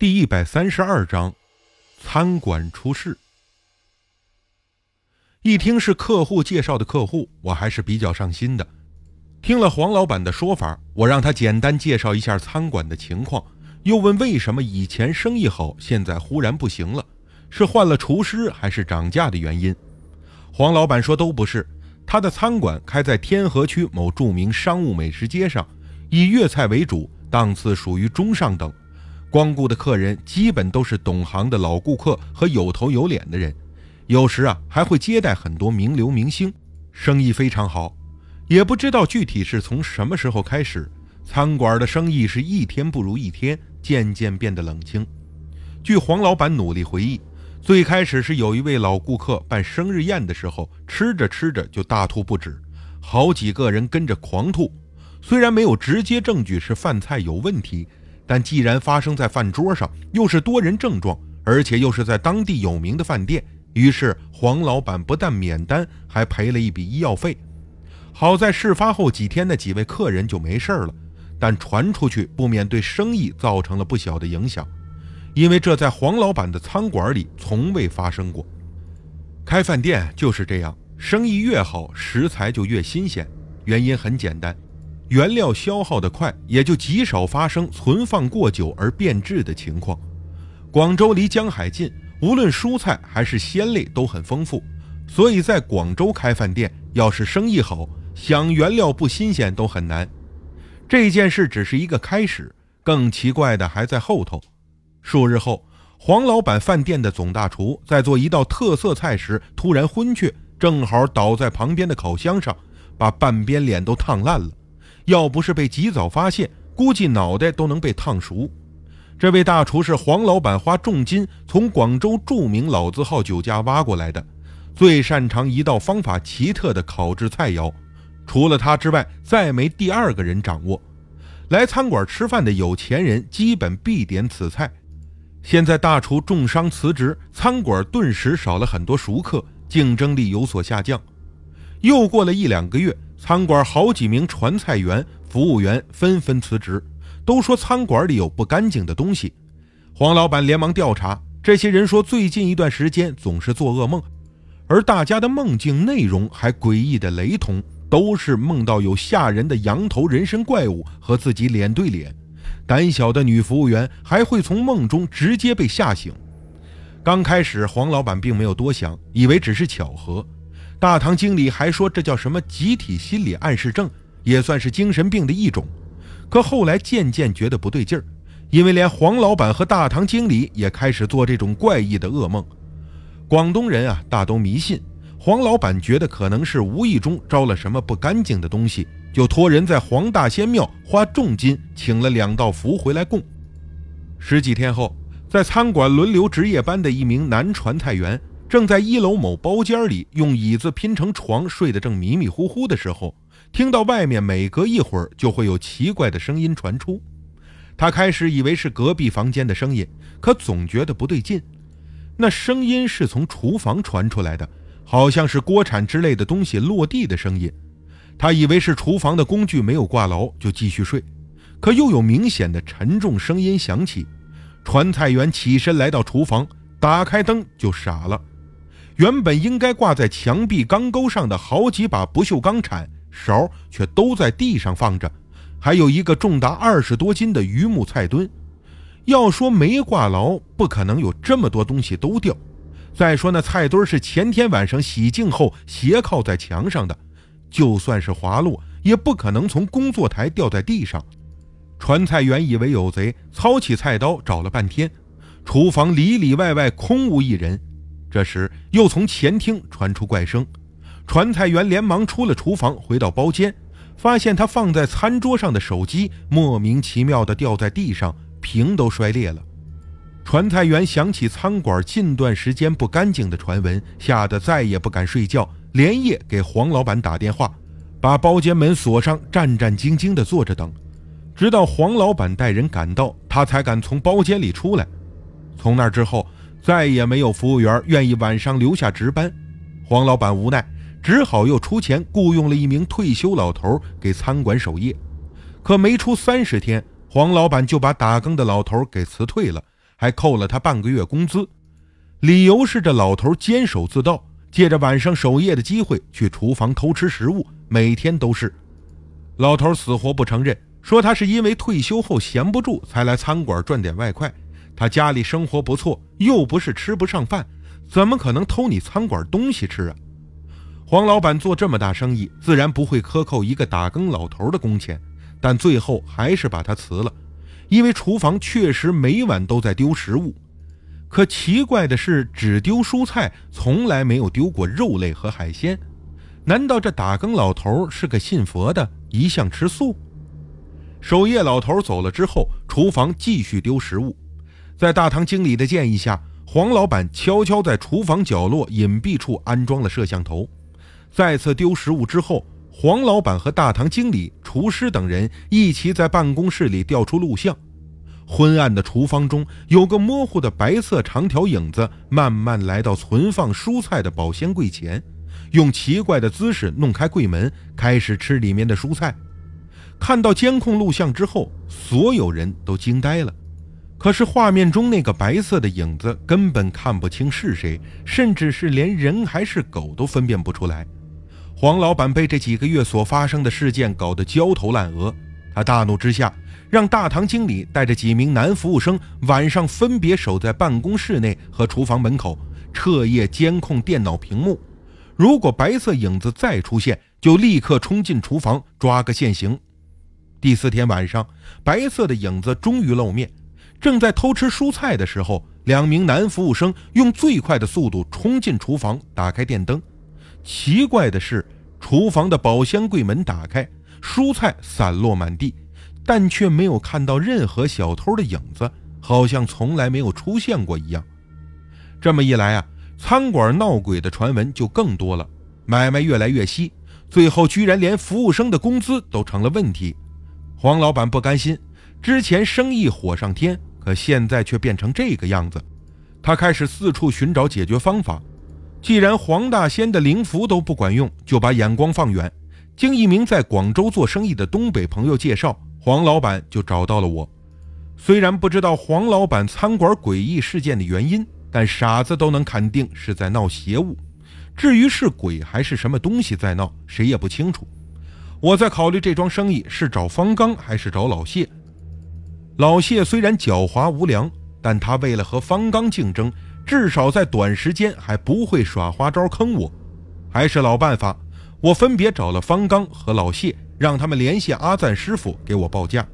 第一百三十二章，餐馆出事。一听是客户介绍的客户，我还是比较上心的。听了黄老板的说法，我让他简单介绍一下餐馆的情况，又问为什么以前生意好，现在忽然不行了，是换了厨师还是涨价的原因？黄老板说都不是，他的餐馆开在天河区某著名商务美食街上，以粤菜为主，档次属于中上等。光顾的客人基本都是懂行的老顾客和有头有脸的人，有时啊还会接待很多名流明星，生意非常好。也不知道具体是从什么时候开始，餐馆的生意是一天不如一天，渐渐变得冷清。据黄老板努力回忆，最开始是有一位老顾客办生日宴的时候，吃着吃着就大吐不止，好几个人跟着狂吐。虽然没有直接证据是饭菜有问题。但既然发生在饭桌上，又是多人症状，而且又是在当地有名的饭店，于是黄老板不但免单，还赔了一笔医药费。好在事发后几天，那几位客人就没事了，但传出去不免对生意造成了不小的影响，因为这在黄老板的餐馆里从未发生过。开饭店就是这样，生意越好，食材就越新鲜。原因很简单。原料消耗的快，也就极少发生存放过久而变质的情况。广州离江海近，无论蔬菜还是鲜类都很丰富，所以在广州开饭店，要是生意好，想原料不新鲜都很难。这件事只是一个开始，更奇怪的还在后头。数日后，黄老板饭店的总大厨在做一道特色菜时突然昏厥，正好倒在旁边的烤箱上，把半边脸都烫烂了。要不是被及早发现，估计脑袋都能被烫熟。这位大厨是黄老板花重金从广州著名老字号酒家挖过来的，最擅长一道方法奇特的烤制菜肴，除了他之外，再没第二个人掌握。来餐馆吃饭的有钱人基本必点此菜。现在大厨重伤辞职，餐馆顿时少了很多熟客，竞争力有所下降。又过了一两个月。餐馆好几名传菜员、服务员纷纷辞职，都说餐馆里有不干净的东西。黄老板连忙调查，这些人说最近一段时间总是做噩梦，而大家的梦境内容还诡异的雷同，都是梦到有吓人的羊头人身怪物和自己脸对脸。胆小的女服务员还会从梦中直接被吓醒。刚开始黄老板并没有多想，以为只是巧合。大堂经理还说这叫什么集体心理暗示症，也算是精神病的一种。可后来渐渐觉得不对劲儿，因为连黄老板和大堂经理也开始做这种怪异的噩梦。广东人啊，大都迷信。黄老板觉得可能是无意中招了什么不干净的东西，就托人在黄大仙庙花重金请了两道符回来供。十几天后，在餐馆轮流值夜班的一名男传菜员。正在一楼某包间里用椅子拼成床睡得正迷迷糊糊的时候，听到外面每隔一会儿就会有奇怪的声音传出。他开始以为是隔壁房间的声音，可总觉得不对劲。那声音是从厨房传出来的，好像是锅铲之类的东西落地的声音。他以为是厨房的工具没有挂牢，就继续睡。可又有明显的沉重声音响起。传菜员起身来到厨房，打开灯就傻了。原本应该挂在墙壁钢钩上的好几把不锈钢铲、勺，却都在地上放着，还有一个重达二十多斤的榆木菜墩。要说没挂牢，不可能有这么多东西都掉。再说那菜墩是前天晚上洗净后斜靠在墙上的，就算是滑落，也不可能从工作台掉在地上。传菜员以为有贼，操起菜刀找了半天，厨房里里外外空无一人。这时，又从前厅传出怪声，传菜员连忙出了厨房，回到包间，发现他放在餐桌上的手机莫名其妙地掉在地上，屏都摔裂了。传菜员想起餐馆近段时间不干净的传闻，吓得再也不敢睡觉，连夜给黄老板打电话，把包间门锁上，战战兢兢地坐着等，直到黄老板带人赶到，他才敢从包间里出来。从那之后。再也没有服务员愿意晚上留下值班，黄老板无奈，只好又出钱雇佣了一名退休老头给餐馆守夜。可没出三十天，黄老板就把打更的老头给辞退了，还扣了他半个月工资。理由是这老头监守自盗，借着晚上守夜的机会去厨房偷吃食物，每天都是。老头死活不承认，说他是因为退休后闲不住才来餐馆赚点外快。他家里生活不错，又不是吃不上饭，怎么可能偷你餐馆东西吃啊？黄老板做这么大生意，自然不会克扣一个打更老头的工钱，但最后还是把他辞了，因为厨房确实每晚都在丢食物。可奇怪的是，只丢蔬菜，从来没有丢过肉类和海鲜。难道这打更老头是个信佛的，一向吃素？守夜老头走了之后，厨房继续丢食物。在大堂经理的建议下，黄老板悄悄在厨房角落隐蔽处安装了摄像头。再次丢食物之后，黄老板和大堂经理、厨师等人一起在办公室里调出录像。昏暗的厨房中有个模糊的白色长条影子，慢慢来到存放蔬菜的保鲜柜前，用奇怪的姿势弄开柜门，开始吃里面的蔬菜。看到监控录像之后，所有人都惊呆了。可是画面中那个白色的影子根本看不清是谁，甚至是连人还是狗都分辨不出来。黄老板被这几个月所发生的事件搞得焦头烂额，他大怒之下。让大堂经理带着几名男服务生晚上分别守在办公室内和厨房门口，彻夜监控电脑屏幕。如果白色影子再出现，就立刻冲进厨房抓个现行。第四天晚上，白色的影子终于露面。正在偷吃蔬菜的时候，两名男服务生用最快的速度冲进厨房，打开电灯。奇怪的是，厨房的保鲜柜门打开，蔬菜散落满地。但却没有看到任何小偷的影子，好像从来没有出现过一样。这么一来啊，餐馆闹鬼的传闻就更多了，买卖越来越稀，最后居然连服务生的工资都成了问题。黄老板不甘心，之前生意火上天，可现在却变成这个样子。他开始四处寻找解决方法。既然黄大仙的灵符都不管用，就把眼光放远，经一名在广州做生意的东北朋友介绍。黄老板就找到了我，虽然不知道黄老板餐馆诡异事件的原因，但傻子都能肯定是在闹邪物。至于是鬼还是什么东西在闹，谁也不清楚。我在考虑这桩生意是找方刚还是找老谢。老谢虽然狡猾无良，但他为了和方刚竞争，至少在短时间还不会耍花招坑我。还是老办法，我分别找了方刚和老谢。让他们联系阿赞师傅给我报价。